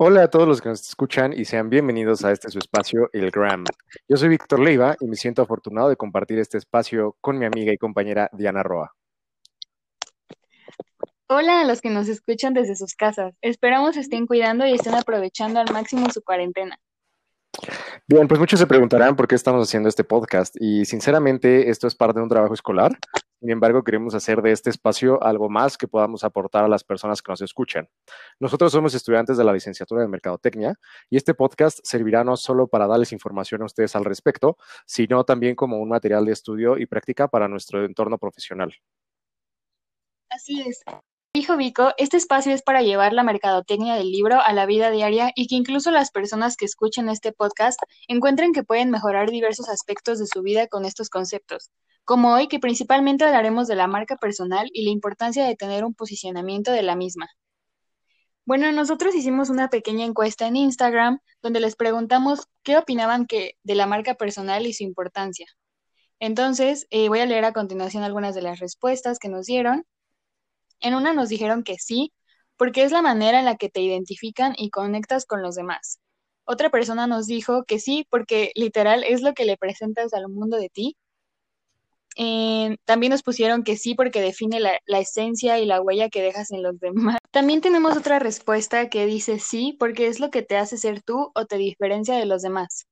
Hola a todos los que nos escuchan y sean bienvenidos a este su espacio, El Gram. Yo soy Víctor Leiva y me siento afortunado de compartir este espacio con mi amiga y compañera Diana Roa. Hola a los que nos escuchan desde sus casas. Esperamos estén cuidando y estén aprovechando al máximo su cuarentena. Bien, pues muchos se preguntarán por qué estamos haciendo este podcast y sinceramente esto es parte de un trabajo escolar. Sin embargo, queremos hacer de este espacio algo más que podamos aportar a las personas que nos escuchan. Nosotros somos estudiantes de la licenciatura de Mercadotecnia y este podcast servirá no solo para darles información a ustedes al respecto, sino también como un material de estudio y práctica para nuestro entorno profesional. Así es. Dijo Vico, este espacio es para llevar la mercadotecnia del libro a la vida diaria y que incluso las personas que escuchen este podcast encuentren que pueden mejorar diversos aspectos de su vida con estos conceptos como hoy que principalmente hablaremos de la marca personal y la importancia de tener un posicionamiento de la misma. Bueno, nosotros hicimos una pequeña encuesta en Instagram donde les preguntamos qué opinaban que, de la marca personal y su importancia. Entonces, eh, voy a leer a continuación algunas de las respuestas que nos dieron. En una nos dijeron que sí, porque es la manera en la que te identifican y conectas con los demás. Otra persona nos dijo que sí, porque literal es lo que le presentas al mundo de ti eh, también nos pusieron que sí porque define la, la, esencia y la huella que dejas en los demás. También tenemos otra respuesta que dice sí porque es lo que te hace ser tú o te diferencia de los demás.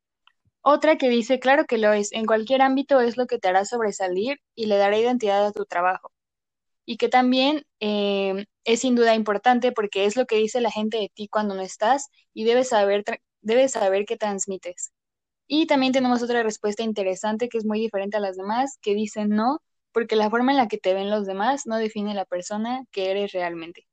Otra que dice claro que lo es, en cualquier ámbito es lo que te hará sobresalir y le dará identidad a tu trabajo. Y que también eh, es sin duda importante porque es lo que dice la gente de ti cuando no estás y debes saber, debes saber qué transmites. Y también tenemos otra respuesta interesante que es muy diferente a las demás, que dice no, porque la forma en la que te ven los demás no define la persona que eres realmente.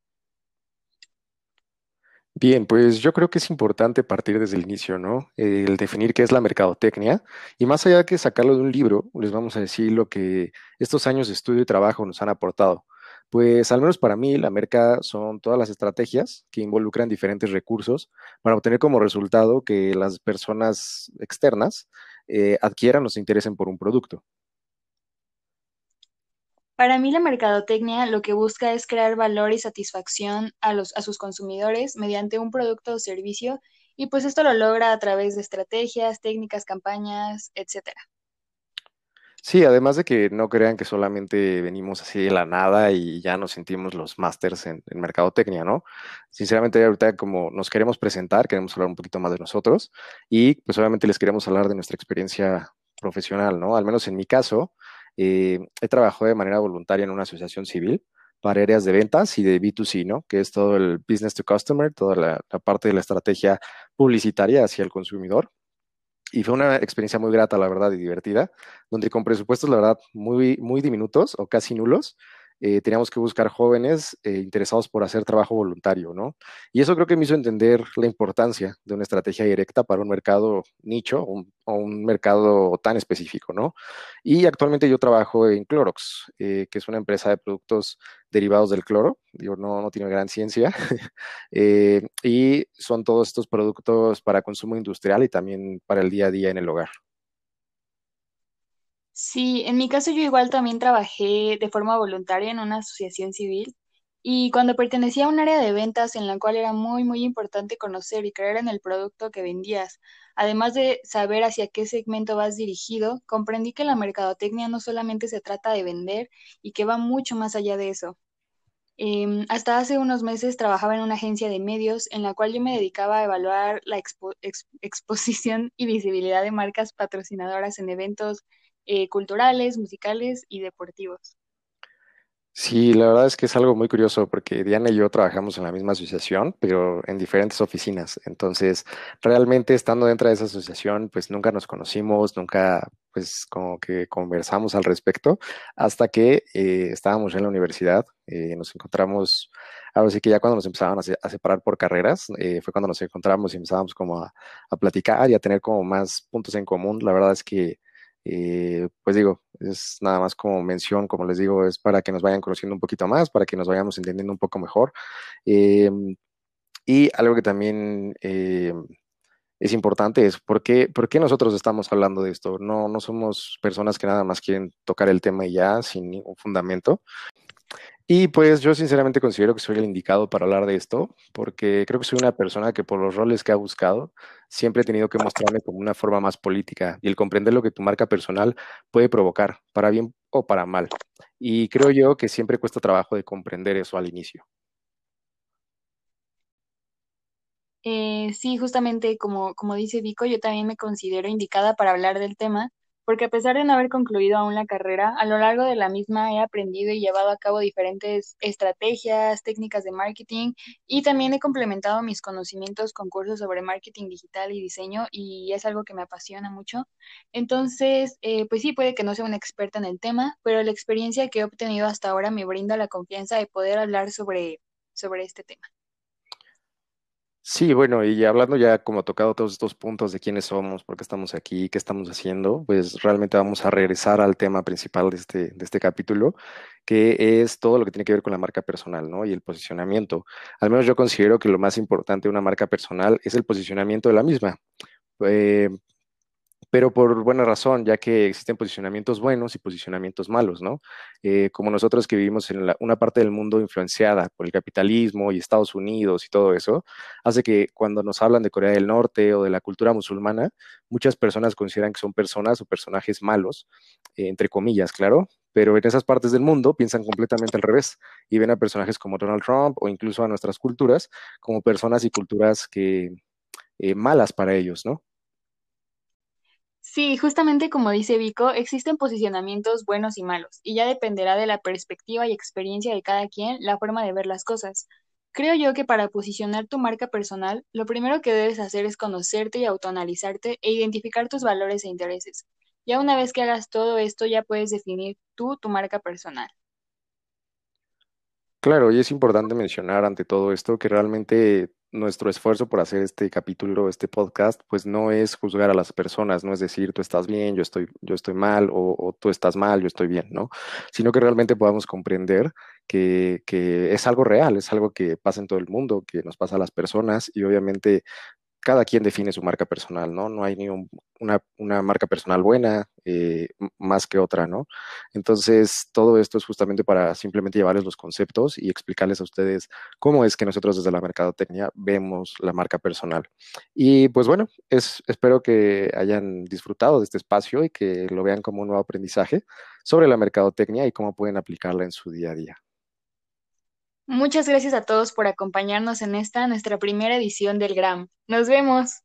Bien, pues yo creo que es importante partir desde el inicio, ¿no? El definir qué es la mercadotecnia y más allá de sacarlo de un libro, les vamos a decir lo que estos años de estudio y trabajo nos han aportado. Pues al menos para mí la merca son todas las estrategias que involucran diferentes recursos para obtener como resultado que las personas externas eh, adquieran o se interesen por un producto. Para mí la mercadotecnia lo que busca es crear valor y satisfacción a, los, a sus consumidores mediante un producto o servicio y pues esto lo logra a través de estrategias, técnicas, campañas, etcétera. Sí, además de que no crean que solamente venimos así de la nada y ya nos sentimos los másters en, mercadotecnia, ¿no? Sinceramente, ahorita como nos queremos presentar, queremos hablar un poquito más de nosotros y pues obviamente les queremos hablar de nuestra experiencia profesional, ¿no? Al menos en mi caso, eh, he trabajado de manera voluntaria en una asociación civil para áreas de ventas y de B2C, ¿no? Que es todo el business to customer, toda la parte de la estrategia publicitaria hacia el consumidor y fue una experiencia muy grata, la verdad, y divertida, donde con presupuestos, la verdad, muy, muy diminutos o casi nulos, eh, teníamos que buscar jóvenes eh, interesados por hacer trabajo voluntario, ¿no? Y eso creo que me hizo entender la importancia de una estrategia directa para un mercado nicho o un mercado tan específico, ¿no? Y actualmente yo trabajo en Clorox, eh, que es una empresa de productos derivados del cloro, digo, no, no tiene gran ciencia, y son todos estos productos para consumo industrial y también para el día a día en el hogar. Sí, en mi caso yo igual también trabajé de forma voluntaria en una asociación civil y cuando pertenecía a un área de ventas en la cual era muy, muy importante conocer y creer en el producto que vendías, además de saber hacia qué segmento vas dirigido, comprendí que la mercadotecnia no solamente se trata de vender y que va mucho más allá de eso. Em, hasta hace unos meses trabajaba en una agencia de medios en la cual yo me dedicaba a evaluar la exposición y visibilidad de marcas patrocinadoras en eventos eh, culturales, musicales y deportivos. Sí, la verdad es que es algo muy curioso porque Diana y yo trabajamos en la misma asociación, pero en diferentes oficinas. Entonces, realmente estando dentro de esa asociación, pues nunca nos conocimos, nunca pues como que conversamos al respecto, hasta que eh, estábamos en la universidad, eh, nos encontramos, ahora sí que ya cuando nos empezaban a, separar por carreras, fue cuando nos encontramos y empezábamos como a, a platicar y a tener como más puntos en común. La verdad es que eh, pues digo, es nada más como mención, como les digo, es para que nos vayan conociendo un poquito más, para que nos vayamos entendiendo un poco mejor. Eh, y algo que también eh, es importante es por qué, por qué nosotros estamos hablando de esto. No, no somos personas que nada más quieren tocar el tema y ya, sin ningún fundamento. Y pues yo sinceramente considero que soy el indicado para hablar de esto, porque creo que soy una persona que por los roles que ha buscado, siempre he tenido que mostrarme como una forma más política y el comprender lo que tu marca personal puede provocar, para bien o para mal. Y creo yo que siempre cuesta trabajo de comprender eso al inicio. Eh, sí, justamente como, como dice Vico, yo también me considero indicada para hablar del tema, porque a pesar de no haber concluido aún la carrera, a lo largo de la misma he aprendido y llevado a cabo diferentes estrategias, técnicas de marketing y también he complementado mis conocimientos con cursos sobre marketing digital y diseño y es algo que me apasiona mucho. Entonces, eh, pues sí, puede que no sea una experta en el tema, pero la experiencia que he obtenido hasta ahora me brinda la confianza de poder hablar sobre, sobre este tema. Sí, bueno, y hablando ya como tocado todos estos puntos de quiénes somos, por qué estamos aquí, qué estamos haciendo, pues realmente vamos a regresar al tema principal de este, de este capítulo, que es todo lo que tiene que ver con la marca personal, ¿no? Y el posicionamiento. Al menos yo considero que lo más importante de una marca personal es el posicionamiento de la misma. Eh, pero por buena razón, ya que existen posicionamientos buenos y posicionamientos malos, ¿no? Eh, como nosotros que vivimos en una parte del mundo influenciada por el capitalismo y Estados Unidos y todo eso, hace que cuando nos hablan de Corea del Norte o de la cultura musulmana, muchas personas consideran que son personas o personajes malos, eh, entre comillas, claro, pero en esas partes del mundo piensan completamente al revés y ven a personajes como Donald Trump o incluso a nuestras culturas como personas y culturas que eh, malas para ellos, ¿no? Sí, justamente como dice Vico, existen posicionamientos buenos y malos, y ya dependerá de la perspectiva y experiencia de cada quien la forma de ver las cosas. Creo yo que para posicionar tu marca personal, lo primero que debes hacer es conocerte y autoanalizarte e identificar tus valores e intereses. Ya una vez que hagas todo esto, ya puedes definir tú tu marca personal. Claro, y es importante mencionar ante todo esto que realmente nuestro esfuerzo por hacer este capítulo, este podcast, pues no es juzgar a las personas, no es decir tú estás bien, yo estoy, yo estoy mal, o, tú estás mal, yo estoy bien, ¿no? Sino que realmente podamos comprender que, que es algo real, es algo que pasa en todo el mundo, que nos pasa a las personas y obviamente cada quien define su marca personal, ¿no? No hay ni un- una, marca personal buena eh, más que otra, ¿no? Entonces, todo esto es justamente para simplemente llevarles los conceptos y explicarles a ustedes cómo es que nosotros desde la mercadotecnia vemos la marca personal. Y pues bueno, es, espero que hayan disfrutado de este espacio y que lo vean como un nuevo aprendizaje sobre la mercadotecnia y cómo pueden aplicarla en su día a día. Muchas gracias a todos por acompañarnos en esta, nuestra primera edición del Gram. Nos vemos.